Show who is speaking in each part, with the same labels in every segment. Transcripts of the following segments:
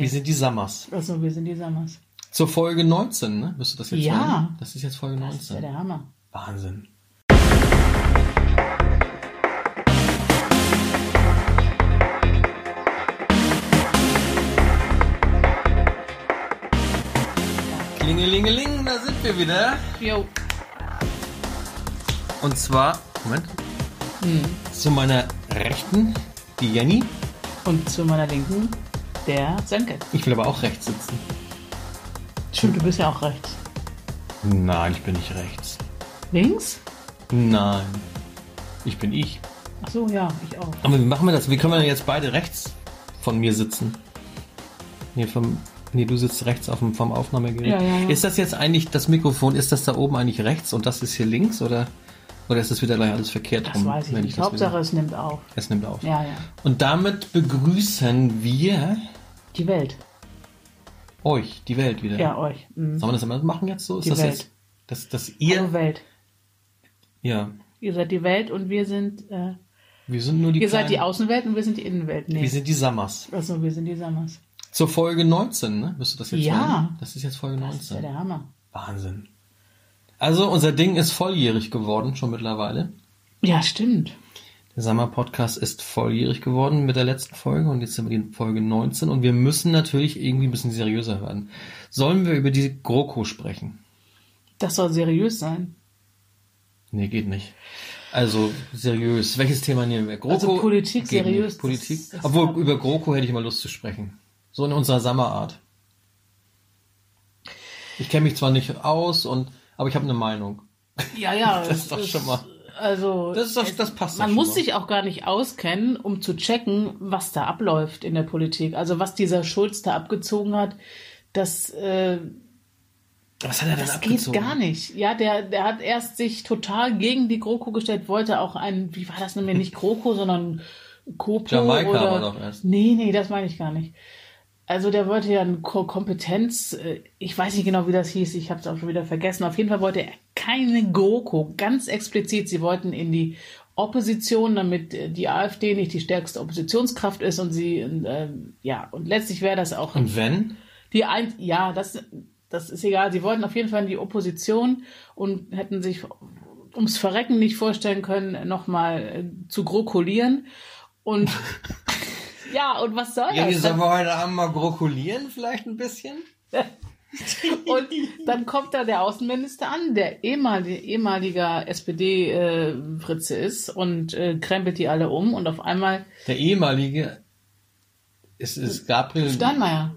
Speaker 1: Wir sind die Sammers.
Speaker 2: Also wir sind die Sammers.
Speaker 1: Zur Folge 19, ne? Müsste das jetzt
Speaker 2: Ja.
Speaker 1: sein? Das ist jetzt Folge
Speaker 2: Das ist ja
Speaker 1: 19.
Speaker 2: der Hammer.
Speaker 1: Wahnsinn. Klingelingeling, da sind wir wieder.
Speaker 2: Jo.
Speaker 1: Und zwar, Moment,
Speaker 2: Hm.
Speaker 1: zu meiner Rechten, die Jenny.
Speaker 2: Und zu meiner Linken der Sönke.
Speaker 1: Ich will aber auch rechts sitzen.
Speaker 2: Stimmt, du bist ja auch rechts.
Speaker 1: Nein, ich bin nicht rechts.
Speaker 2: Links?
Speaker 1: Nein. Ich bin ich.
Speaker 2: Ach so, ja, ich auch.
Speaker 1: Aber wie machen wir das? Wie können wir denn jetzt beide rechts von mir sitzen? Nee, vom, nee du sitzt rechts auf dem, vom Aufnahmegerät.
Speaker 2: Ja, ja, ja.
Speaker 1: Ist das jetzt eigentlich, das Mikrofon, ist das da oben eigentlich rechts und das ist hier links oder, oder ist das wieder gleich alles verkehrt
Speaker 2: Das
Speaker 1: rum?
Speaker 2: weiß ich
Speaker 1: wenn
Speaker 2: nicht.
Speaker 1: das
Speaker 2: Hauptsache,
Speaker 1: wieder-
Speaker 2: es nimmt auf.
Speaker 1: es nimmt auf.
Speaker 2: Ja, ja.
Speaker 1: Und damit begrüßen wir
Speaker 2: Die Welt.
Speaker 1: euch, die Welt wieder.
Speaker 2: Ja, euch. Mhm.
Speaker 1: Sollen wir das immer machen jetzt so? Ist
Speaker 2: Die
Speaker 1: das
Speaker 2: Welt.
Speaker 1: jetzt, dass, dass ihr,
Speaker 2: Hallo Welt.
Speaker 1: ja,
Speaker 2: Ihr seid die Welt und wir sind, äh,
Speaker 1: wir sind nur die
Speaker 2: ihr seid die
Speaker 1: kleinen-
Speaker 2: Außenwelt und wir sind die Innenwelt. Nee.
Speaker 1: wir sind die Sammers.
Speaker 2: also wir sind die Sammers.
Speaker 1: Zur Folge 19, ne? Müsste das jetzt
Speaker 2: Ja.
Speaker 1: sein? Das ist jetzt Folge
Speaker 2: Das ist ja
Speaker 1: 19.
Speaker 2: der Hammer.
Speaker 1: Wahnsinn. Also unser Ding ist volljährig geworden, schon mittlerweile.
Speaker 2: Ja, stimmt.
Speaker 1: Der Sommer-Podcast ist volljährig geworden mit der letzten Folge und jetzt sind wir in Folge 19 und wir müssen natürlich irgendwie ein bisschen seriöser werden. Sollen wir über die GroKo sprechen?
Speaker 2: Das soll seriös sein.
Speaker 1: Nee, geht nicht. Also seriös. Welches Thema nehmen wir? GroKo?
Speaker 2: Also Politik
Speaker 1: geht nicht.
Speaker 2: seriös,
Speaker 1: Politik.
Speaker 2: das- das
Speaker 1: Obwohl über GroKo hätte ich mal Lust zu sprechen. So in unserer Sommerart. Ich kenne mich zwar nicht aus und aber ich habe eine Meinung.
Speaker 2: Ja, ja.
Speaker 1: Das ist doch schon mal-
Speaker 2: Also,
Speaker 1: Das ist doch, das passt
Speaker 2: man muss
Speaker 1: mal.
Speaker 2: sich auch gar nicht auskennen, um zu checken, was da abläuft in der Politik. Also was dieser Schulz da abgezogen hat, das, äh,
Speaker 1: Was hat er denn
Speaker 2: das geht
Speaker 1: abgezogen?
Speaker 2: gar nicht. Ja, der, der hat erst sich total gegen die GroKo gestellt, wollte auch ein, wie war das nämlich, nicht GroKo, sondern Kopo
Speaker 1: Jamaika
Speaker 2: oder...
Speaker 1: war doch erst.
Speaker 2: Nee, nee, das meine ich gar nicht. Also der wollte ja eine Ko Kompetenz, äh, ich weiß nicht genau, wie das hieß, ich habe es auch schon wieder vergessen. Auf jeden Fall wollte er keine GroKo, ganz explizit. Sie wollten in die Opposition, damit äh, die AfD nicht die stärkste Oppositionskraft ist und sie, äh, ja, und letztlich wäre das auch
Speaker 1: Und wenn?
Speaker 2: die ein, ja, das, das ist egal. Sie wollten auf jeden Fall in die Opposition und hätten sich ums Verrecken nicht vorstellen können, nochmal äh, zu grokolieren. Und ja, und was soll
Speaker 1: Ja,
Speaker 2: das?
Speaker 1: sollen wir heute Abend mal grokulieren vielleicht ein bisschen?
Speaker 2: Und dann kommt da der Außenminister an, der ehemalige, ehemaliger SPD-Fritze ist und äh, krempelt die alle um und auf einmal
Speaker 1: Der ehemalige ist, ist Gabriel.
Speaker 2: Steinmeier,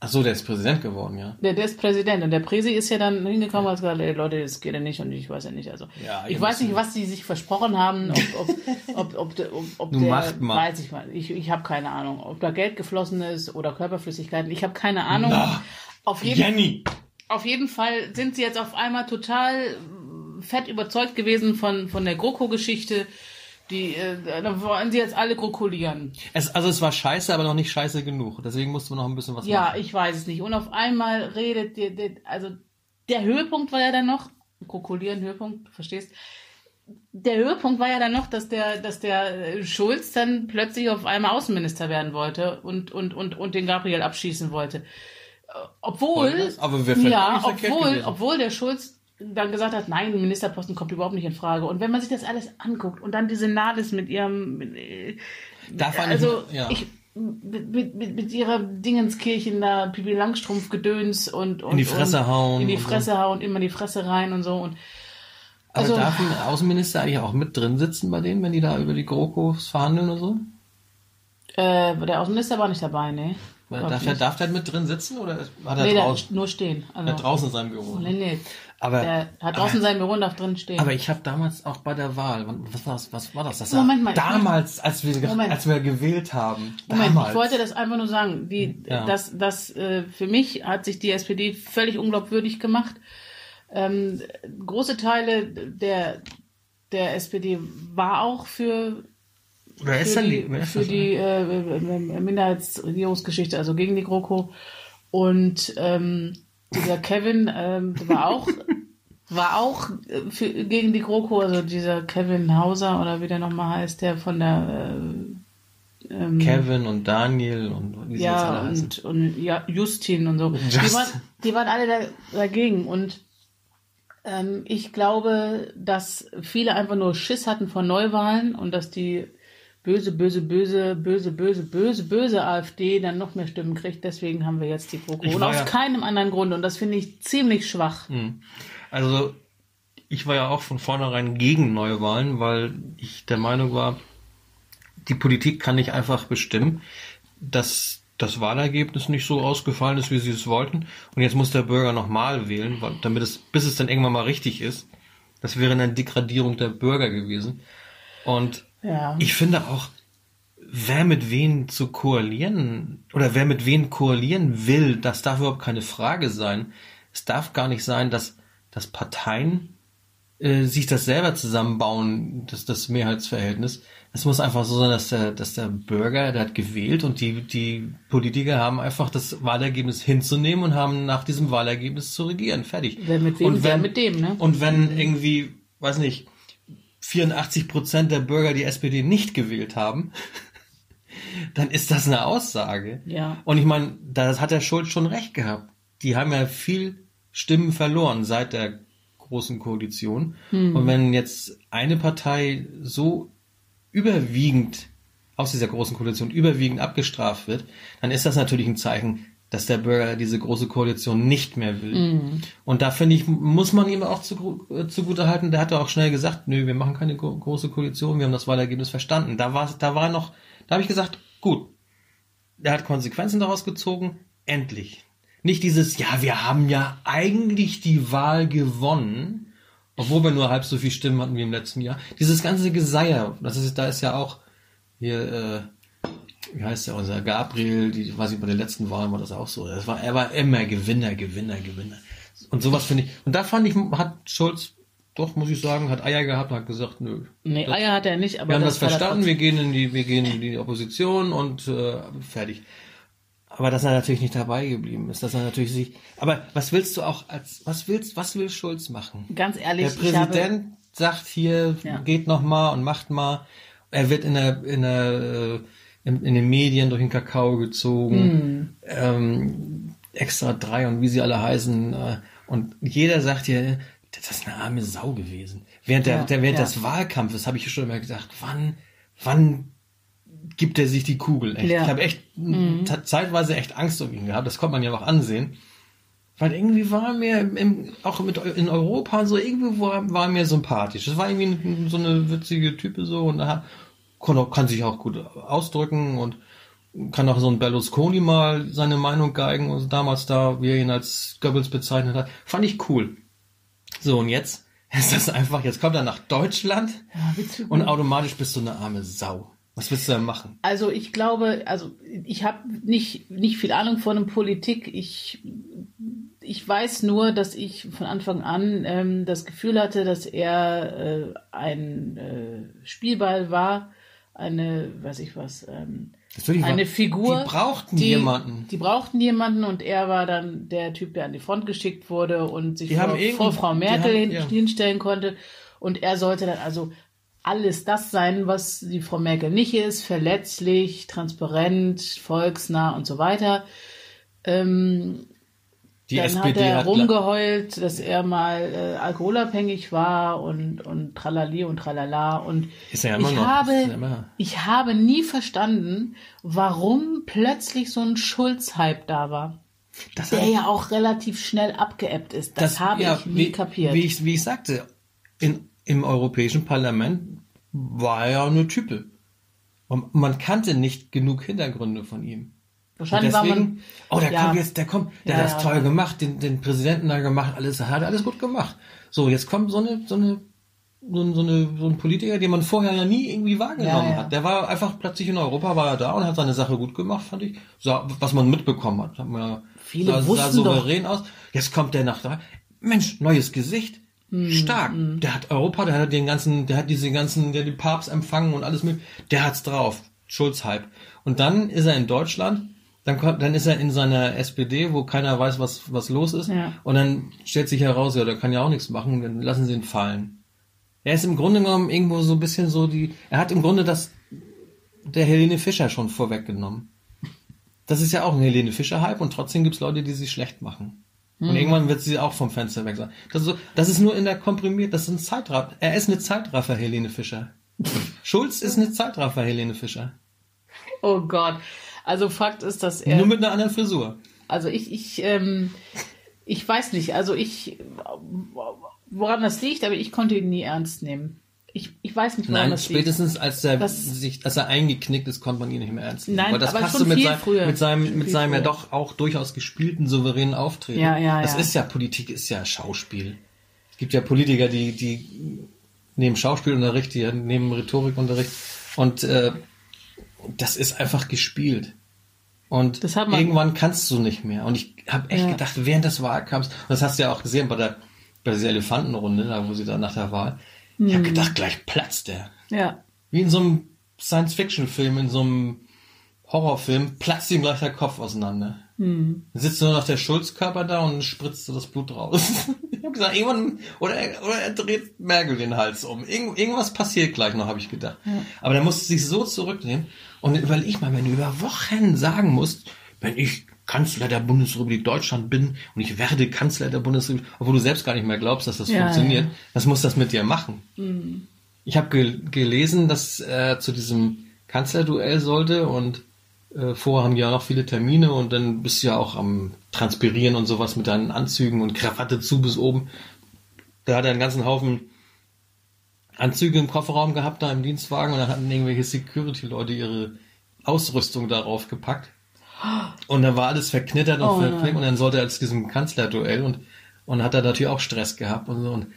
Speaker 1: Ach so, der ist Präsident geworden, ja.
Speaker 2: der, der ist Präsident und der Präsi ist ja dann hingekommen und hat gesagt, ey, Leute, das geht ja nicht und ich weiß ja nicht. Also
Speaker 1: Ja,
Speaker 2: ich weiß nicht, was sie sich versprochen haben, ob, ob, ob, ob, der- ob, ob
Speaker 1: Du
Speaker 2: der,
Speaker 1: macht mal.
Speaker 2: weiß ich mal, ich, ich habe keine Ahnung, ob da Geld geflossen ist oder Körperflüssigkeiten, ich habe keine Ahnung.
Speaker 1: Na,
Speaker 2: auf jeden
Speaker 1: Jenny!
Speaker 2: Auf jeden Fall sind sie jetzt auf einmal total fett überzeugt gewesen von, von der GroKo-Geschichte. Die, äh, da wollen sie jetzt alle grokolieren.
Speaker 1: Es, also es war scheiße, aber noch nicht scheiße genug. Deswegen mussten wir noch ein bisschen was
Speaker 2: Ja,
Speaker 1: machen.
Speaker 2: ich weiß es nicht. Und auf einmal redet der, der also der Höhepunkt war ja dann noch, grokolieren, Höhepunkt, du verstehst? Der Höhepunkt war ja dann noch, dass der, dass der äh, Schulz dann plötzlich auf einmal Außenminister werden wollte und, und, und, und den Gabriel abschießen wollte. Äh, Obwohl,
Speaker 1: das? Aber
Speaker 2: ja, obwohl, obwohl der Schulz dann gesagt hat, nein, ein Ministerposten kommt überhaupt nicht in Frage. Und wenn man sich das alles anguckt und dann diese Nahles mit ihrem, mit, äh, also
Speaker 1: ich, ja.
Speaker 2: ich mit, mit, mit, ihrer Dingenskirchen da Pipi Langstrumpf Gedöns und, und
Speaker 1: In die Fresse
Speaker 2: und
Speaker 1: hauen
Speaker 2: in die
Speaker 1: und so.
Speaker 2: Fresse hauen immer in die Fresse rein und so und
Speaker 1: aber
Speaker 2: also-
Speaker 1: darf ein Außenminister eigentlich auch mit drin sitzen bei denen, wenn die da über die GroKos verhandeln oder so?
Speaker 2: äh, der Außenminister war nicht dabei, ne?
Speaker 1: Darf er, darf der mit drin sitzen oder hat er
Speaker 2: nee, der
Speaker 1: draußen,
Speaker 2: nur stehen. Also,
Speaker 1: hat draußen in seinem Büro?
Speaker 2: nee, nee.
Speaker 1: Aber,
Speaker 2: Der hat draußen sein Büro und darf drin stehen.
Speaker 1: aber ich habe damals auch bei der Wahl, was war das? Was war das? das
Speaker 2: Moment mal, ich
Speaker 1: damals, als wir,
Speaker 2: Moment.
Speaker 1: als wir gewählt haben.
Speaker 2: Moment,
Speaker 1: damals.
Speaker 2: ich wollte das einfach nur sagen. Die,
Speaker 1: Ja.
Speaker 2: das, das, äh, für mich hat sich die SPD völlig unglaubwürdig gemacht. Ähm, große Teile der, der SPD war auch für,
Speaker 1: Wer ist
Speaker 2: für
Speaker 1: denn
Speaker 2: die,
Speaker 1: die?
Speaker 2: Für
Speaker 1: das
Speaker 2: die äh, äh, Minderheitsregierungsgeschichte, also gegen die GroKo. Und ähm, dieser Kevin ähm, war auch war auch äh, für, gegen die GroKo, also dieser Kevin Hauser oder wie der nochmal heißt, der von der ähm,
Speaker 1: Kevin und Daniel und wie
Speaker 2: ja,
Speaker 1: alle
Speaker 2: und, und ja, Justin und so. Die
Speaker 1: Justin.
Speaker 2: waren, die waren alle da, dagegen. Und ähm, ich glaube, dass viele einfach nur Schiss hatten vor Neuwahlen und dass die böse, böse, böse, böse, böse, böse, böse AfD dann noch mehr Stimmen kriegt. Deswegen haben wir jetzt die GroKo. Und aus
Speaker 1: ja-
Speaker 2: keinem anderen Grund. Und das finde ich ziemlich schwach.
Speaker 1: Also ich war ja auch von vornherein gegen Neuwahlen, weil ich der Meinung war, die Politik kann nicht einfach bestimmen, dass das Wahlergebnis nicht so ausgefallen ist, wie sie es wollten. Und jetzt muss der Bürger nochmal wählen, damit es, bis es dann irgendwann mal richtig ist. Das wäre eine Degradierung der Bürger gewesen. Und
Speaker 2: Ja.
Speaker 1: ich finde auch, wer mit wen zu koalieren oder wer mit wen koalieren will, das darf überhaupt keine Frage sein. Es darf gar nicht sein, dass, dass Parteien äh, sich das selber zusammenbauen, das, das Mehrheitsverhältnis. Es muss einfach so sein, dass der, dass der Bürger, der hat gewählt und die, die Politiker haben einfach das Wahlergebnis hinzunehmen und haben nach diesem Wahlergebnis zu regieren. Fertig.
Speaker 2: Wer mit wem,
Speaker 1: und
Speaker 2: wer mit dem, ne?
Speaker 1: Und wenn irgendwie, weiß nicht, 84 Prozent der Bürger die SPD nicht gewählt haben, dann ist das eine Aussage.
Speaker 2: Ja.
Speaker 1: Und ich meine, das hat der Schulz schon recht gehabt. Die haben ja viel Stimmen verloren seit der großen Koalition. Und wenn jetzt eine Partei so überwiegend aus dieser großen Koalition überwiegend abgestraft wird, dann ist das natürlich ein Zeichen, dass der Bürger diese große Koalition nicht mehr will. Und da finde ich, muss man ihm auch zu, äh, zugute halten, der hat ja auch schnell gesagt, nö, wir machen keine gro große Koalition, wir haben das Wahlergebnis verstanden. Da war, da war noch, da habe ich gesagt, gut, der hat Konsequenzen daraus gezogen, endlich. Nicht dieses, ja, wir haben ja eigentlich die Wahl gewonnen, obwohl wir nur halb so viel Stimmen hatten wie im letzten Jahr. Dieses ganze Geseier, das ist, da ist ja auch hier, äh, wie heißt der, unser Gabriel, die, weiß ich, bei den letzten Wahlen war das auch so. Das war, er war immer Gewinner, Gewinner, Gewinner. Und sowas finde ich, und da fand ich, hat Schulz, doch, muss ich sagen, hat Eier gehabt und hat gesagt, nö.
Speaker 2: Nee,
Speaker 1: das-
Speaker 2: Eier hat er nicht, aber
Speaker 1: wir haben das,
Speaker 2: war
Speaker 1: verstanden, wir gehen in die, wir gehen in die Opposition und äh, fertig. Aber dass er natürlich nicht dabei geblieben ist, dass er natürlich sich. Aber was willst du auch als was willst, was will Schulz machen?
Speaker 2: Ganz ehrlich,
Speaker 1: Der
Speaker 2: ich habe,
Speaker 1: Präsident sagt hier,
Speaker 2: Ja.
Speaker 1: geht noch mal und macht mal. Er wird in der, in der, äh, in, in den Medien durch den Kakao gezogen. Ähm, extra drei und wie sie alle heißen. Äh, und jeder sagt hier, das ist eine arme Sau gewesen. Während der,
Speaker 2: Ja,
Speaker 1: der während
Speaker 2: ja.
Speaker 1: des Wahlkampfes habe ich schon immer gedacht, wann, wann gibt er sich die Kugel? Echt.
Speaker 2: Ja.
Speaker 1: Ich habe echt ta- zeitweise echt Angst um ihn gehabt. Das konnte man ja auch ansehen. Weil irgendwie war er mir im, auch mit in Europa so irgendwie war, war er mir sympathisch. Das war irgendwie so eine witzige Type so und er kann, kann sich auch gut ausdrücken und kann auch so ein Berlusconi mal seine Meinung geigen, also damals da, wie er ihn als Goebbels bezeichnet hat. Fand ich cool. So, und jetzt ist das einfach, jetzt kommt er nach Deutschland
Speaker 2: Ja,
Speaker 1: und automatisch bist du eine arme Sau. Was willst du da machen?
Speaker 2: Also ich glaube, also ich habe nicht, nicht viel Ahnung von Politik. Ich, ich weiß nur, dass ich von Anfang an ähm, das Gefühl hatte, dass er äh, ein äh, Spielball war, eine, weiß ich was, ähm,
Speaker 1: Natürlich war-
Speaker 2: eine Figur.
Speaker 1: Die brauchten
Speaker 2: die,
Speaker 1: jemanden.
Speaker 2: Die brauchten jemanden und er war dann der Typ, der an die Front geschickt wurde und sich vor, vor Frau Merkel
Speaker 1: haben-
Speaker 2: hin,
Speaker 1: ja.
Speaker 2: hinstellen konnte. Und er sollte dann also alles das sein, was die Frau Merkel nicht ist, verletzlich, transparent, volksnah und so weiter. Ähm,
Speaker 1: Die
Speaker 2: dann
Speaker 1: SPD
Speaker 2: hat er
Speaker 1: hat
Speaker 2: rumgeheult, dass er mal äh, alkoholabhängig war und, und tralali und tralala. Und
Speaker 1: Ist er ja immer
Speaker 2: ich,
Speaker 1: noch.
Speaker 2: Habe,
Speaker 1: Ist er immer.
Speaker 2: ich habe nie verstanden, warum plötzlich so ein Schulz-Hype da war.
Speaker 1: Das
Speaker 2: Der
Speaker 1: hat-
Speaker 2: ja auch relativ schnell abgeebbt ist. Das, habe
Speaker 1: ja,
Speaker 2: ich nie
Speaker 1: wie,
Speaker 2: kapiert.
Speaker 1: Wie ich, wie ich sagte, in, im Europäischen Parlament war er ja eine Type. Und man kannte nicht genug Hintergründe von ihm.
Speaker 2: Wahrscheinlich war
Speaker 1: Deswegen,
Speaker 2: man.
Speaker 1: oh, der
Speaker 2: ja.
Speaker 1: kommt jetzt, der kommt, der
Speaker 2: Ja,
Speaker 1: hat das toll gemacht, den, den Präsidenten da gemacht, alles, hat alles gut gemacht. So, jetzt kommt so eine, so eine, so, ein- so eine, so ein Politiker, den man vorher ja nie irgendwie wahrgenommen hat. Der war einfach plötzlich in Europa, war er da und hat seine Sache gut gemacht, fand ich. So, was man mitbekommen hat, hat man
Speaker 2: Viele
Speaker 1: sah, sah
Speaker 2: wussten
Speaker 1: souverän aus. Jetzt kommt der nach da. Mensch, neues Gesicht.
Speaker 2: Hm,
Speaker 1: Stark. Der hat Europa, der hat den ganzen, der hat diese ganzen, der hat den Papst empfangen und alles mit. Der hat's drauf. Schulz-Hype. Und dann ist er in Deutschland, dann kommt, dann ist er in seiner SPD, wo keiner weiß, was, was los ist.
Speaker 2: Ja.
Speaker 1: Und dann stellt sich heraus, ja, der kann ja auch nichts machen, dann lassen sie ihn fallen. Er ist im Grunde genommen irgendwo so ein bisschen so die, er hat im Grunde das, der Helene Fischer schon vorweggenommen. Das ist ja auch ein Helene Fischer-Hype und trotzdem gibt's Leute, die sie schlecht machen. Und irgendwann wird sie auch vom Fenster weg sein. Das ist, so, das ist nur in der komprimiert, das ist ein Zeitraffer. Er ist eine Zeitraffer, Helene Fischer. Schulz ist eine Zeitraffer, Helene Fischer.
Speaker 2: Oh Gott. Also Fakt ist, dass er.
Speaker 1: Nur mit einer anderen Frisur.
Speaker 2: Also ich, ich, ähm, ich weiß nicht. Also ich, woran das liegt, aber ich konnte ihn nie ernst nehmen. Ich, ich weiß nicht, woran
Speaker 1: Nein,
Speaker 2: das liegt.
Speaker 1: spätestens als er
Speaker 2: Das-
Speaker 1: sich, als er eingeknickt ist, konnte man ihn nicht mehr ernst nehmen.
Speaker 2: Nein,
Speaker 1: aber das
Speaker 2: aber
Speaker 1: passte
Speaker 2: schon
Speaker 1: mit,
Speaker 2: früher.
Speaker 1: mit seinem,
Speaker 2: Schon
Speaker 1: mit seinem ja
Speaker 2: früher.
Speaker 1: doch auch durchaus gespielten, souveränen Auftreten.
Speaker 2: Ja, ja,
Speaker 1: Das
Speaker 2: ja.
Speaker 1: ist ja, Politik ist ja Schauspiel. Es gibt ja Politiker, die, die nehmen Schauspielunterricht, die nehmen Rhetorikunterricht und äh, das ist einfach gespielt. Und irgendwann kannst du nicht mehr. Und ich habe echt
Speaker 2: Ja.
Speaker 1: gedacht, während des Wahlkampfs, und das hast du ja auch gesehen bei der, bei dieser Elefantenrunde, da wo sie da nach der Wahl, ich
Speaker 2: Hm.
Speaker 1: habe gedacht, gleich platzt der.
Speaker 2: Ja.
Speaker 1: Wie in so einem Science-Fiction-Film, in so einem Horrorfilm, platzt ihm gleich der Kopf auseinander.
Speaker 2: Hm.
Speaker 1: Dann sitzt nur noch der Schulzkörper da und spritzt so das Blut raus. ich habe gesagt, irgendwann, oder er, oder er dreht Merkel den Hals um. Irgend, irgendwas passiert gleich noch, habe ich gedacht. Aber der musste sich so zurücknehmen. Und überleg mal, wenn du über Wochen sagen musst, wenn ich Kanzler der Bundesrepublik Deutschland bin und ich werde Kanzler der Bundesrepublik, obwohl du selbst gar nicht mehr glaubst, dass das
Speaker 2: Ja,
Speaker 1: funktioniert,
Speaker 2: ja.
Speaker 1: was muss das mit dir machen? Ich habe gel gelesen, dass er zu diesem Kanzlerduell sollte und äh, vorher haben ja noch viele Termine und dann bist du ja auch am Transpirieren und sowas mit deinen Anzügen und Krawatte zu bis oben. Da hat er einen ganzen Haufen Anzüge im Kofferraum gehabt, da im Dienstwagen und dann hatten irgendwelche Security-Leute ihre Ausrüstung darauf gepackt. Und da war alles verknittert und
Speaker 2: Oh
Speaker 1: verknickt und dann sollte er zu diesem Kanzlerduell und, und hat er natürlich auch Stress gehabt und so und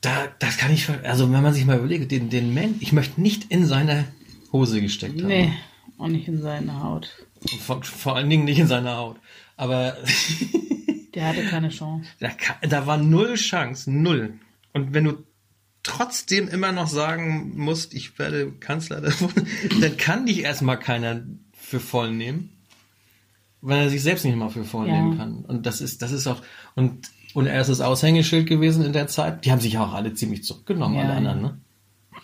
Speaker 1: da, das kann ich, also wenn man sich mal überlegt, den, den Mensch, ich möchte nicht in seine Hose gesteckt haben.
Speaker 2: Nee. Und nicht in seine Haut.
Speaker 1: Vor, vor allen Dingen nicht in seiner Haut. Aber
Speaker 2: Der hatte keine Chance.
Speaker 1: da, da war null Chance, null. Und wenn du trotzdem immer noch sagen musst, ich werde Kanzler, dann kann dich erstmal keiner für voll nehmen, weil er sich selbst nicht mal für voll
Speaker 2: Ja.
Speaker 1: nehmen kann. Und das ist, das ist auch, und, und er ist das Aushängeschild gewesen in der Zeit. Die haben sich ja auch alle ziemlich zurückgenommen,
Speaker 2: Ja,
Speaker 1: alle anderen, ne?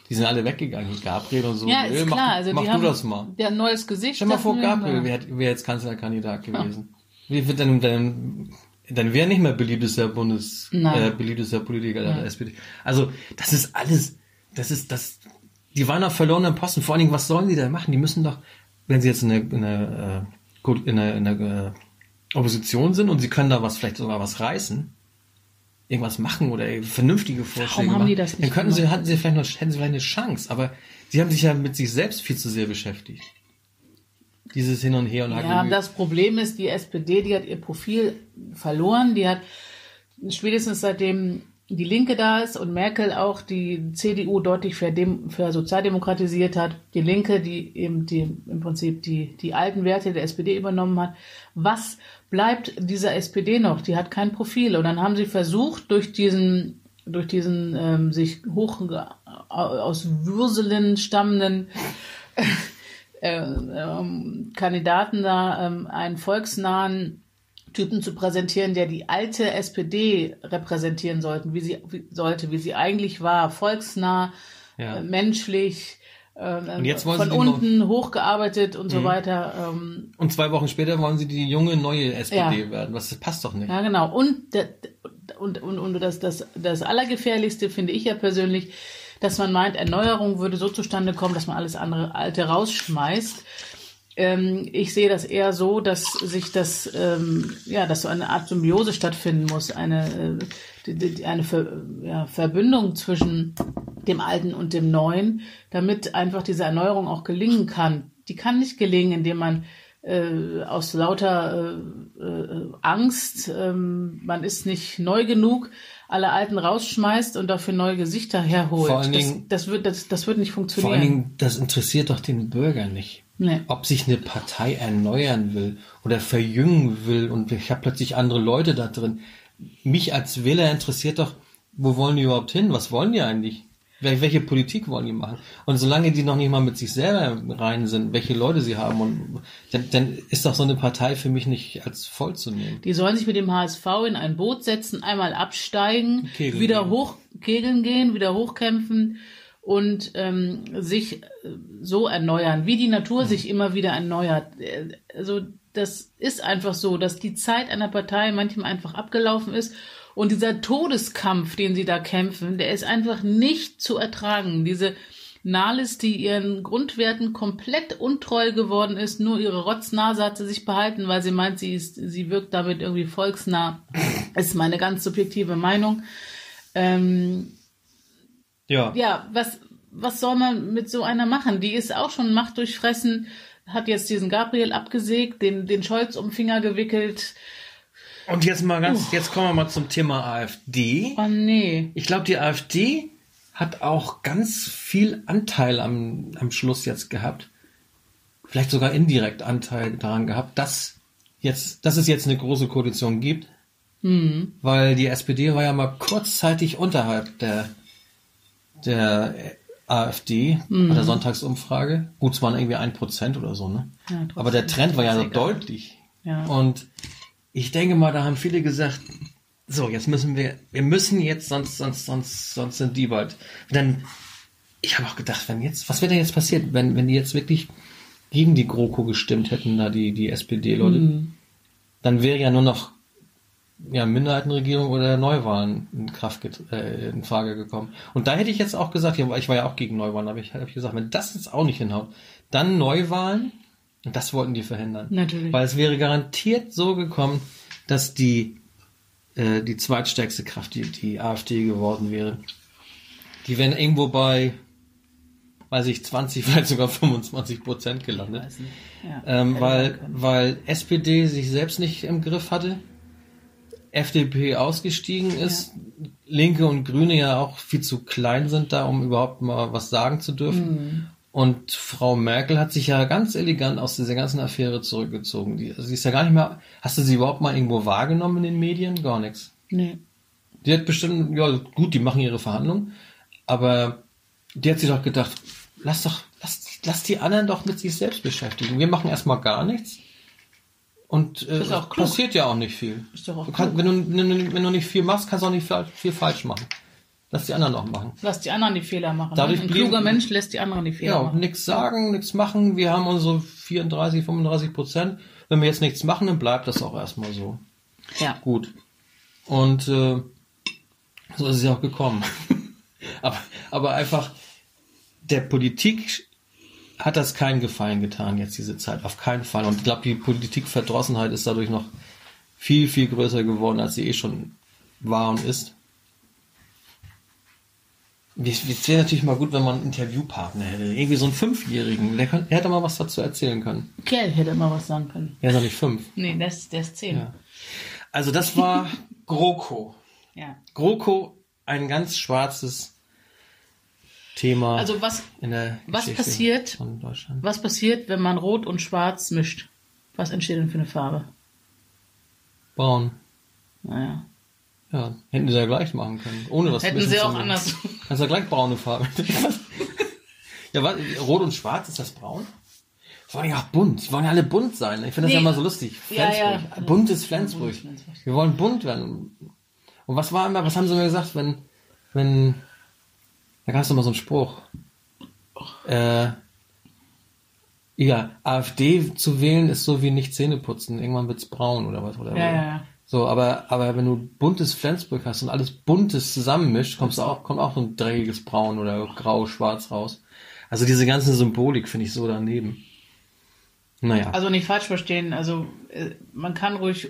Speaker 1: Die sind alle weggegangen, Gabriel und so.
Speaker 2: Ja,
Speaker 1: Nö,
Speaker 2: ist
Speaker 1: mach,
Speaker 2: klar. Also
Speaker 1: mach du
Speaker 2: haben
Speaker 1: das mal.
Speaker 2: Der ein neues Gesicht.
Speaker 1: Stell mal vor,
Speaker 2: wir,
Speaker 1: Gabriel
Speaker 2: ja.
Speaker 1: wäre wär jetzt Kanzlerkandidat gewesen. Wie wird denn, dann, dann wäre nicht mehr beliebtester Bundes,
Speaker 2: Nein.
Speaker 1: äh, beliebtester Politiker der SPD. Also, das ist alles, das ist, das, die waren auf verlorenen Posten. Vor allen Dingen, was sollen die da machen? Die müssen doch, wenn sie jetzt in der, in der, äh, in der, in der äh, Opposition sind und sie können da was, vielleicht sogar was reißen, irgendwas machen oder vernünftige Vorschläge
Speaker 2: haben
Speaker 1: machen,
Speaker 2: die das nicht
Speaker 1: dann könnten sie, hatten sie vielleicht noch, hätten sie vielleicht eine Chance. Aber sie haben sich ja mit sich selbst viel zu sehr beschäftigt. Dieses Hin und Her und
Speaker 2: Ja, das Problem ist, die SPD, die hat ihr Profil verloren. Die hat spätestens seitdem die Linke da ist und Merkel auch die CDU deutlich versozialdemokratisiert hat, die Linke, die eben die, im Prinzip die, die alten Werte der SPD übernommen hat. Was bleibt dieser SPD noch? Die hat kein Profil. Und dann haben sie versucht, durch diesen, durch diesen ähm, sich hoch aus Würselen stammenden äh, ähm, Kandidaten da ähm, einen volksnahen Typen zu präsentieren, der die alte SPD repräsentieren sollten, wie sie wie, sollte, wie sie eigentlich war, volksnah,
Speaker 1: Ja.
Speaker 2: äh, menschlich, äh,
Speaker 1: wollen
Speaker 2: von
Speaker 1: die noch-
Speaker 2: unten hochgearbeitet und so
Speaker 1: Mhm.
Speaker 2: weiter. Ähm,
Speaker 1: Und zwei Wochen später wollen sie die junge neue SPD
Speaker 2: Ja.
Speaker 1: werden. Was das passt doch nicht.
Speaker 2: ja, genau. Und, und, und, und das, das, das Allergefährlichste finde ich ja persönlich, dass man meint, Erneuerung würde so zustande kommen, dass man alles andere Alte rausschmeißt. Ähm, ich sehe das eher so, dass sich das, ähm, ja, dass so eine Art Symbiose stattfinden muss, eine, äh, eine Ver, ja, Verbindung zwischen dem Alten und dem Neuen, damit einfach diese Erneuerung auch gelingen kann. Die kann nicht gelingen, indem man äh, aus lauter äh, äh, Angst, ähm, man ist nicht neu genug, alle Alten rausschmeißt und dafür neue Gesichter herholt.
Speaker 1: Vor allen
Speaker 2: das,
Speaker 1: Dingen-
Speaker 2: das, wird, das, das wird nicht
Speaker 1: Vor
Speaker 2: funktionieren.
Speaker 1: allen Dingen, das interessiert doch den Bürger nicht.
Speaker 2: Nee.
Speaker 1: Ob sich eine Partei erneuern will oder verjüngen will und ich habe plötzlich andere Leute da drin. Mich als Wähler interessiert doch, wo wollen die überhaupt hin? Was wollen die eigentlich? Wel- Welche Politik wollen die machen? Und solange die noch nicht mal mit sich selber rein sind, welche Leute sie haben, und dann, dann ist doch so eine Partei für mich nicht als voll zu nehmen.
Speaker 2: Die sollen sich mit dem HSV in ein Boot setzen, einmal absteigen,
Speaker 1: Kegeln
Speaker 2: wieder
Speaker 1: gehen.
Speaker 2: hoch kegeln gehen, wieder hochkämpfen und ähm, sich äh, so erneuern, wie die Natur
Speaker 1: Mhm.
Speaker 2: sich immer wieder erneuert. Äh, Also das ist einfach so, dass die Zeit einer Partei manchmal einfach abgelaufen ist und dieser Todeskampf, den sie da kämpfen, der ist einfach nicht zu ertragen. Diese Nahles, die ihren Grundwerten komplett untreu geworden ist, nur ihre Rotznase hat sie sich behalten, weil sie meint, sie ist, sie wirkt damit irgendwie volksnah. ist meine ganz subjektive Meinung. Ähm,
Speaker 1: Ja.
Speaker 2: ja, was, was soll man mit so einer machen? Die ist auch schon machtdurchfressen, hat jetzt diesen Gabriel abgesägt, den, den Scholz um den Finger gewickelt.
Speaker 1: Und jetzt mal ganz, jetzt kommen wir mal zum Thema AfD.
Speaker 2: Oh nee.
Speaker 1: Ich glaube, die AfD hat auch ganz viel Anteil am, am Schluss jetzt gehabt. Vielleicht sogar indirekt Anteil daran gehabt, dass jetzt, dass es jetzt eine große Koalition gibt. Weil die SPD war ja mal kurzzeitig unterhalb der, der AfD bei der Sonntagsumfrage. Gut, es waren irgendwie ein Prozent oder so, ne?
Speaker 2: Ja,
Speaker 1: Aber der Trend war ja so deutlich.
Speaker 2: Ja.
Speaker 1: Und ich denke mal, da haben viele gesagt, so, jetzt müssen wir, wir müssen jetzt, sonst, sonst, sonst, sonst sind die bald. Dann, ich habe auch gedacht, wenn jetzt, was wäre denn jetzt passiert, wenn, wenn die jetzt wirklich gegen die GroKo gestimmt hätten, da die, die SPD-Leute, dann wäre ja nur noch ja, Minderheitenregierung oder Neuwahlen in Kraft äh, in Frage gekommen. Und da hätte ich jetzt auch gesagt, ja, ich war ja auch gegen Neuwahlen, aber ich habe gesagt, wenn das jetzt auch nicht hinhaut, dann Neuwahlen, und das wollten die verhindern.
Speaker 2: Natürlich.
Speaker 1: Weil es wäre garantiert so gekommen, dass die, äh, die zweitstärkste Kraft, die, die AfD geworden wäre. Die wären irgendwo bei, weiß ich, 20, vielleicht sogar 25 Prozent gelandet.
Speaker 2: Ja,
Speaker 1: Ähm, weil, weil SPD sich selbst nicht im Griff hatte, FDP ausgestiegen ist, Linke und Grüne ja auch viel zu klein sind da, um überhaupt mal was sagen zu dürfen.
Speaker 2: Mhm.
Speaker 1: Und Frau Merkel hat sich ja ganz elegant aus dieser ganzen Affäre zurückgezogen. Die, also sie ist ja gar nicht mehr. Hast du sie überhaupt mal irgendwo wahrgenommen in den Medien? Gar nichts.
Speaker 2: Nee.
Speaker 1: Die hat bestimmt, ja gut, die machen ihre Verhandlungen, aber die hat sich doch gedacht, lass doch, lass, lass die anderen doch mit sich selbst beschäftigen. Wir machen erstmal gar nichts. Und äh, passiert ja auch nicht viel.
Speaker 2: Ist doch auch
Speaker 1: du kannst, wenn, du, wenn, du, nicht viel machst, kannst du auch nicht viel, falsch machen. Lass die anderen auch machen.
Speaker 2: Lass die anderen die Fehler machen.
Speaker 1: Dadurch
Speaker 2: ne? Ein kluger Mensch lässt die anderen die Fehler
Speaker 1: Ja,
Speaker 2: machen.
Speaker 1: nichts sagen, nichts machen. Wir haben unsere 34, 35 Prozent. Wenn wir jetzt nichts machen, dann bleibt das auch erstmal so.
Speaker 2: Ja.
Speaker 1: Gut. Und äh, so ist es ja auch gekommen. aber, aber einfach, der Politik hat das keinen Gefallen getan, jetzt diese Zeit. Auf keinen Fall. Und ich glaube, die Politikverdrossenheit ist dadurch noch viel, viel größer geworden, als sie eh schon war und ist. Es wäre natürlich mal gut, wenn man einen Interviewpartner hätte. Irgendwie so einen Fünfjährigen. Der, kann, der hätte mal was dazu erzählen können.
Speaker 2: Kerl hätte immer was sagen können.
Speaker 1: Er ist noch nicht fünf.
Speaker 2: Nee, der ist, der ist zehn.
Speaker 1: Ja. Also das war GroKo.
Speaker 2: ja.
Speaker 1: GroKo, ein ganz schwarzes Thema
Speaker 2: Also was,
Speaker 1: in der
Speaker 2: was passiert?
Speaker 1: von Deutschland.
Speaker 2: was passiert, wenn man Rot und Schwarz mischt? Was entsteht denn für eine Farbe?
Speaker 1: Braun.
Speaker 2: Naja.
Speaker 1: Ja, hätten sie ja gleich machen können. Ohne was
Speaker 2: Hätten sie auch
Speaker 1: müssen.
Speaker 2: anders.
Speaker 1: Kannst ja gleich braune Farbe. ja, was? Rot und Schwarz, ist das braun? Wollen ja auch bunt. Wollen ja alle bunt sein. Ich finde das
Speaker 2: Nee.
Speaker 1: ja immer so lustig.
Speaker 2: Ja, ja.
Speaker 1: Flensburg. Buntes Flensburg.
Speaker 2: Buntes Flensburg.
Speaker 1: Wir wollen bunt werden. Und was war immer, was haben sie mir gesagt, wenn, wenn, da gab es immer so einen Spruch. Äh, ja, AfD zu wählen ist so wie nicht Zähne putzen. Irgendwann wird's braun oder was. Oder
Speaker 2: Ja, ja, ja.
Speaker 1: So, aber, aber wenn du buntes Flensburg hast und alles buntes zusammenmischt, kommst auch, kommt auch so ein dreckiges Braun oder grau, schwarz raus. Also diese ganze Symbolik finde ich so daneben. Naja.
Speaker 2: Also nicht falsch verstehen. Also äh, man kann ruhig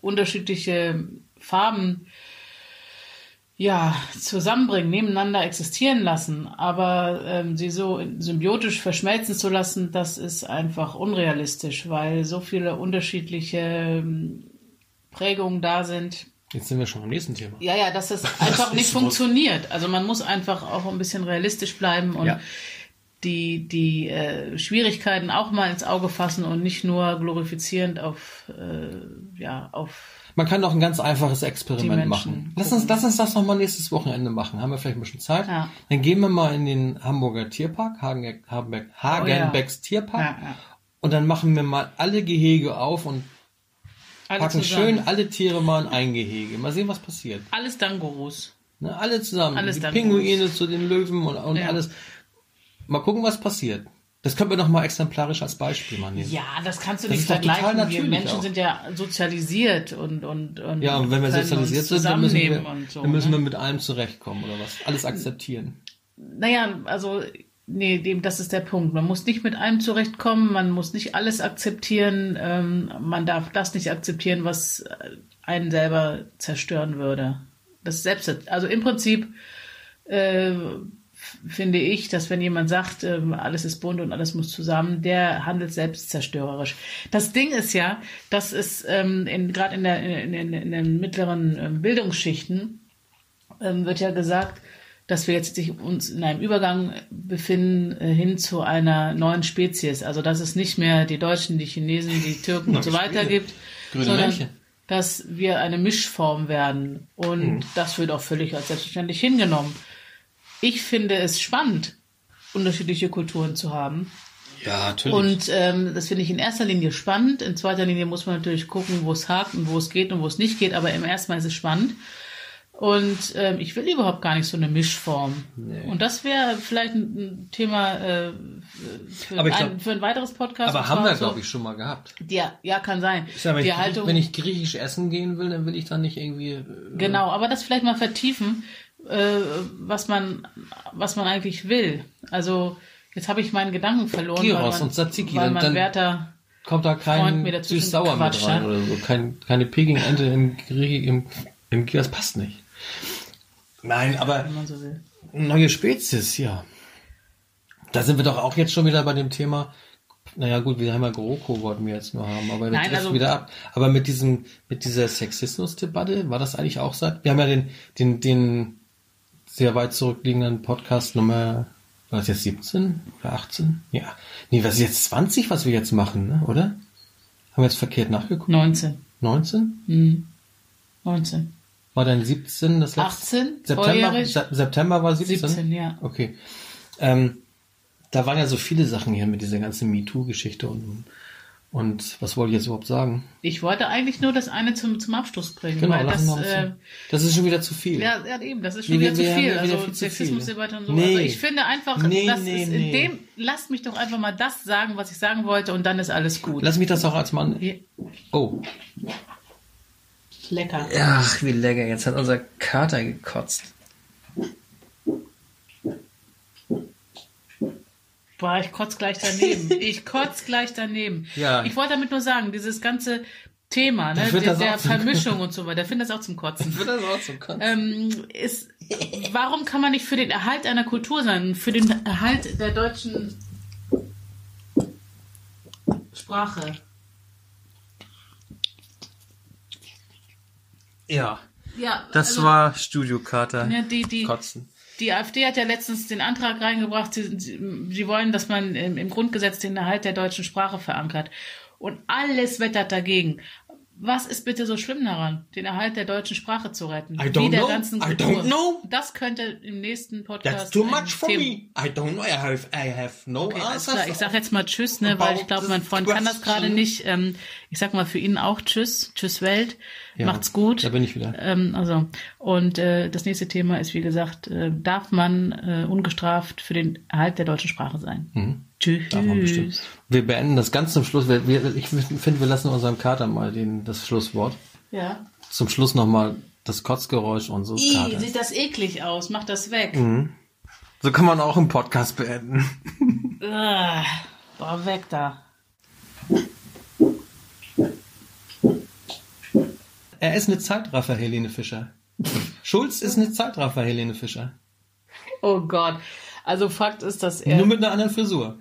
Speaker 2: unterschiedliche Farben ja zusammenbringen, nebeneinander existieren lassen, aber ähm, sie so symbiotisch verschmelzen zu lassen, das ist einfach unrealistisch, weil so viele unterschiedliche ähm, Prägungen da sind.
Speaker 1: Jetzt sind wir schon am nächsten Thema.
Speaker 2: Ja, ja, dass das einfach nicht
Speaker 1: ist so.
Speaker 2: funktioniert. Also man muss einfach auch ein bisschen realistisch bleiben und
Speaker 1: Ja.
Speaker 2: die, die äh, Schwierigkeiten auch mal ins Auge fassen und nicht nur glorifizierend auf, äh, ja, auf
Speaker 1: Man kann doch ein ganz einfaches Experiment machen. Lass uns, lass uns das noch mal nächstes Wochenende machen. Haben wir vielleicht ein bisschen Zeit?
Speaker 2: Ja.
Speaker 1: Dann gehen wir mal in den Hamburger Tierpark, Hagen, Hagenbeck, Hagenbecks Tierpark.
Speaker 2: Ja, ja.
Speaker 1: Und dann machen wir mal alle Gehege auf und
Speaker 2: alle
Speaker 1: packen
Speaker 2: zusammen.
Speaker 1: schön alle Tiere mal in ein Gehege. Mal sehen, was passiert.
Speaker 2: Alles Dangurus.
Speaker 1: Ne, alle zusammen.
Speaker 2: Alles
Speaker 1: die
Speaker 2: dann
Speaker 1: Pinguine zu den Löwen und, und alles. Mal gucken, was passiert. Das können wir doch mal exemplarisch als Beispiel mal nehmen.
Speaker 2: Ja, das kannst du
Speaker 1: Das
Speaker 2: nicht vergleichen. Wir Menschen
Speaker 1: auch.
Speaker 2: sind ja sozialisiert und und und
Speaker 1: Ja, und wenn wir sozialisiert sind, dann müssen, wir,
Speaker 2: so.
Speaker 1: dann müssen
Speaker 2: ne?
Speaker 1: wir mit allem zurechtkommen oder was? Alles akzeptieren.
Speaker 2: Naja, also, nee, dem, das ist der Punkt. Man muss nicht mit allem zurechtkommen, man muss nicht alles akzeptieren, ähm, man darf das nicht akzeptieren, was äh, einen selber zerstören würde. Das selbst, also im Prinzip äh, finde ich, dass wenn jemand sagt, ähm, alles ist bunt und alles muss zusammen, der handelt selbstzerstörerisch. Das Ding ist ja, dass es ähm, in, gerade in, in, in, in den mittleren ähm, Bildungsschichten ähm, wird ja gesagt, dass wir jetzt sich uns in einem Übergang befinden äh, hin zu einer neuen Spezies. Also dass es nicht mehr die Deutschen, die Chinesen, die Türken und so weiter gibt,
Speaker 1: Grüne
Speaker 2: sondern
Speaker 1: Männchen.
Speaker 2: dass wir eine Mischform werden. Und das wird auch völlig als selbstverständlich hingenommen. Ich finde es spannend, unterschiedliche Kulturen zu haben.
Speaker 1: Ja, natürlich.
Speaker 2: Und ähm, das finde ich in erster Linie spannend. In zweiter Linie muss man natürlich gucken, wo es hakt und wo es geht und wo es nicht geht. Aber im ersten Mal ist es spannend. Und ähm, ich will überhaupt gar nicht so eine Mischform. Und das wäre vielleicht ein, Thema äh, für,
Speaker 1: ich
Speaker 2: ein,
Speaker 1: glaub-
Speaker 2: für ein weiteres Podcast.
Speaker 1: aber haben wir,
Speaker 2: so-
Speaker 1: glaube ich, schon mal gehabt.
Speaker 2: Ja, ja, kann sein.
Speaker 1: Ich sag, wenn,
Speaker 2: Die
Speaker 1: ich,
Speaker 2: Haltung,
Speaker 1: wenn ich griechisch essen gehen will, dann will ich dann nicht irgendwie. äh,
Speaker 2: Genau, aber das vielleicht mal vertiefen, äh, was man, was man eigentlich will. Also jetzt habe ich meinen Gedanken verloren,
Speaker 1: Gyros und Tzatziki,
Speaker 2: weil man
Speaker 1: dann-
Speaker 2: Werther
Speaker 1: Kommt da kein süß-sauer mit rein oder so. Kein, keine Peking-Ente im im, im Das passt nicht. Nein, aber
Speaker 2: so
Speaker 1: neue Spezies, ja. Da sind wir doch auch jetzt schon wieder bei dem Thema. Naja, gut, wir haben ja GroKo wollten wir jetzt nur haben, aber wir driften
Speaker 2: also-
Speaker 1: wieder ab. Aber mit diesem, mit dieser Sexismus-Debatte, war das eigentlich auch seit, wir haben ja den, den, den sehr weit zurückliegenden Podcast Nummer, war das jetzt 17 oder 18? Ja. Nee, was ist jetzt 20, was wir jetzt machen, ne? oder? Haben wir jetzt verkehrt nachgeguckt?
Speaker 2: 19.
Speaker 1: 19?
Speaker 2: Hm. 19.
Speaker 1: War dann 17 das letzte?
Speaker 2: 18,
Speaker 1: September? Se September war 17?
Speaker 2: 17, ja.
Speaker 1: Okay. Ähm, da waren ja so viele Sachen hier mit dieser ganzen MeToo-Geschichte und, und was wollte ich jetzt überhaupt sagen?
Speaker 2: Ich wollte eigentlich nur das eine zum, zum Abschluss bringen,
Speaker 1: Genau,
Speaker 2: weil das, äh.
Speaker 1: Das ist schon wieder zu viel.
Speaker 2: ja, ja, eben, das ist schon
Speaker 1: Nee,
Speaker 2: wieder
Speaker 1: wir-
Speaker 2: zu
Speaker 1: wir
Speaker 2: viel.
Speaker 1: wieder
Speaker 2: Also
Speaker 1: viel zu
Speaker 2: Sexismusdebatte und so.
Speaker 1: Nee.
Speaker 2: Also ich finde einfach,
Speaker 1: Nee,
Speaker 2: das
Speaker 1: nee,
Speaker 2: ist in dem, lasst mich doch einfach mal das sagen, was ich sagen wollte und dann ist alles gut.
Speaker 1: Lass mich das auch als Mann. Oh.
Speaker 2: Lecker.
Speaker 1: Ach, wie lecker. Jetzt hat unser Kater gekotzt.
Speaker 2: Boah, ich kotz gleich daneben. Ich kotz gleich daneben.
Speaker 1: Ja.
Speaker 2: Ich wollte damit nur sagen, dieses ganze Thema, ne,
Speaker 1: Ich
Speaker 2: der, der Vermischung und so weiter, der findet das auch zum Kotzen.
Speaker 1: Wird das auch zum Kotzen?
Speaker 2: ähm, ist, warum kann man nicht für den Erhalt einer Kultur sein, für den Erhalt der deutschen Sprache?
Speaker 1: ja.
Speaker 2: Ja,
Speaker 1: Das
Speaker 2: also,
Speaker 1: war Studiokater.
Speaker 2: ja, die, die,
Speaker 1: Kotzen.
Speaker 2: Die AfD hat ja letztens den Antrag reingebracht, sie, sie, wollen, dass man im, im Grundgesetz den Erhalt der deutschen Sprache verankert. Und alles wettert dagegen. Was ist bitte so schlimm daran, den Erhalt der deutschen Sprache zu retten?
Speaker 1: I don't
Speaker 2: Wie der
Speaker 1: know.
Speaker 2: ganzen
Speaker 1: I
Speaker 2: Kultur.
Speaker 1: don't know.
Speaker 2: Das könnte im nächsten Podcast.
Speaker 1: That's too much for
Speaker 2: Thema-
Speaker 1: me. I don't know. I have, I have no
Speaker 2: Okay,
Speaker 1: answers.
Speaker 2: klar. Ich sag jetzt mal Tschüss, ne, weil ich glaube, mein Freund kann das gerade nicht. Ähm, ich sag mal für ihn auch Tschüss. Tschüss Welt.
Speaker 1: Ja,
Speaker 2: Macht's gut.
Speaker 1: Da bin ich wieder.
Speaker 2: Ähm, also, und äh, das nächste Thema ist, wie gesagt, äh, darf man äh, ungestraft für den Erhalt der deutschen Sprache sein? Tschüss.
Speaker 1: Mhm. Darf man bestimmt. Wir beenden das ganz zum Schluss. Wir, wir, ich finde, wir lassen unserem Kater mal den, das Schlusswort.
Speaker 2: Ja.
Speaker 1: Zum Schluss nochmal das Kotzgeräusch unseres
Speaker 2: Ih,
Speaker 1: Katers.
Speaker 2: sieht das eklig aus. Mach das weg.
Speaker 1: So kann man auch einen Podcast beenden.
Speaker 2: Ah, boah, weg da.
Speaker 1: Er ist eine Zeitraffer, Helene Fischer. Schulz ist eine Zeitraffer, Helene Fischer.
Speaker 2: Oh Gott. Also Fakt ist, dass er
Speaker 1: Nur mit einer anderen Frisur.